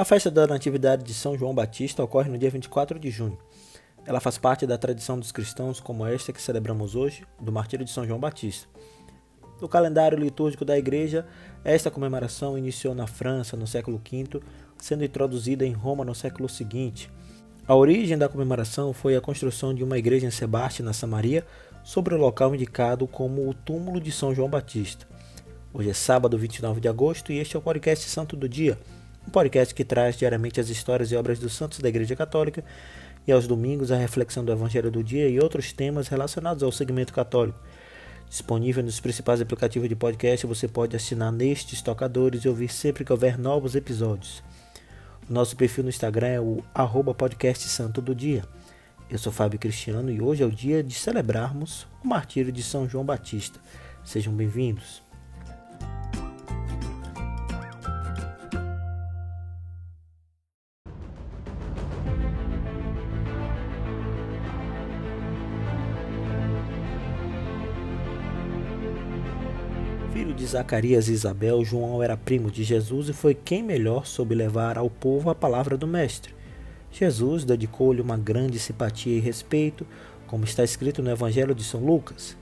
A festa da Natividade de São João Batista ocorre no dia 24 de junho. Ela faz parte da tradição dos cristãos, como esta que celebramos hoje, do martírio de São João Batista. No calendário litúrgico da Igreja, esta comemoração iniciou na França no século V, sendo introduzida em Roma no século seguinte. A origem da comemoração foi a construção de uma igreja em Sebaste, na Samaria, sobre o local indicado como o túmulo de São João Batista. Hoje é sábado, 29 de agosto, e este é o podcast Santo do Dia, um podcast que traz diariamente as histórias e obras dos santos da Igreja Católica e aos domingos a reflexão do Evangelho do dia e outros temas relacionados ao segmento católico. Disponível nos principais aplicativos de podcast, você pode assinar nestes tocadores e ouvir sempre que houver novos episódios. O nosso perfil no Instagram é o arroba podcast Santo do Dia. Eu sou Fábio Cristiano e hoje é o dia de celebrarmos o martírio de São João Batista. Sejam bem-vindos. Filho de Zacarias e Isabel, João era primo de Jesus e foi quem melhor soube levar ao povo a palavra do Mestre. Jesus dedicou-lhe uma grande simpatia e respeito, como está escrito no Evangelho de São Lucas.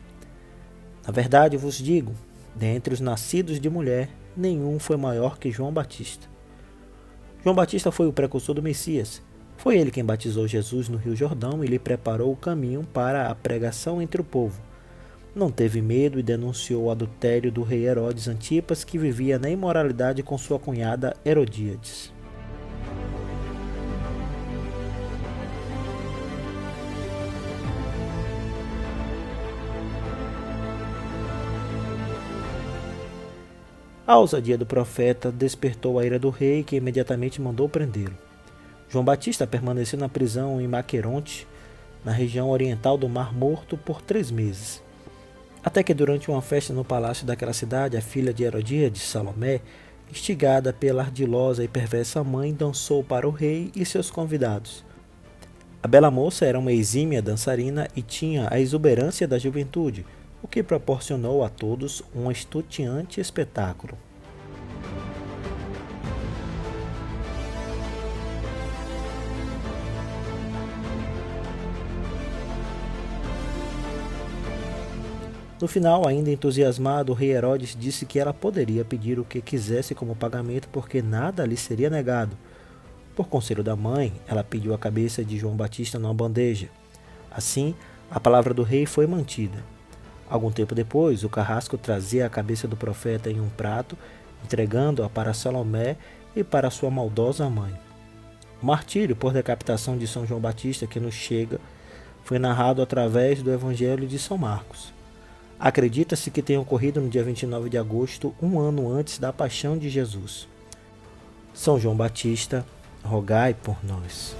Na verdade vos digo: dentre os nascidos de mulher, nenhum foi maior que João Batista. João Batista foi o precursor do Messias. Foi ele quem batizou Jesus no Rio Jordão e lhe preparou o caminho para a pregação entre o povo não teve medo e denunciou o adultério do rei Herodes Antipas, que vivia na imoralidade com sua cunhada Herodíades. A ousadia do profeta despertou a ira do rei, que imediatamente mandou prendê-lo. João Batista permaneceu na prisão em Maqueronte, na região oriental do Mar Morto, por três meses. Até que durante uma festa no palácio daquela cidade, a filha de Herodíades, Salomé, instigada pela ardilosa e perversa mãe, dançou para o rei e seus convidados. A bela moça era uma exímia dançarina e tinha a exuberância da juventude, o que proporcionou a todos um estonteante espetáculo. No final, ainda entusiasmado, o rei Herodes disse que ela poderia pedir o que quisesse como pagamento, porque nada lhe seria negado. Por conselho da mãe, ela pediu a cabeça de João Batista numa bandeja. Assim, a palavra do rei foi mantida. Algum tempo depois, o carrasco trazia a cabeça do profeta em um prato, entregando-a para Salomé e para sua maldosa mãe. O martírio por decapitação de São João Batista que nos chega foi narrado através do Evangelho de São Marcos. Acredita-se que tenha ocorrido no dia 29 de agosto, um ano antes da paixão de Jesus. São João Batista, rogai por nós.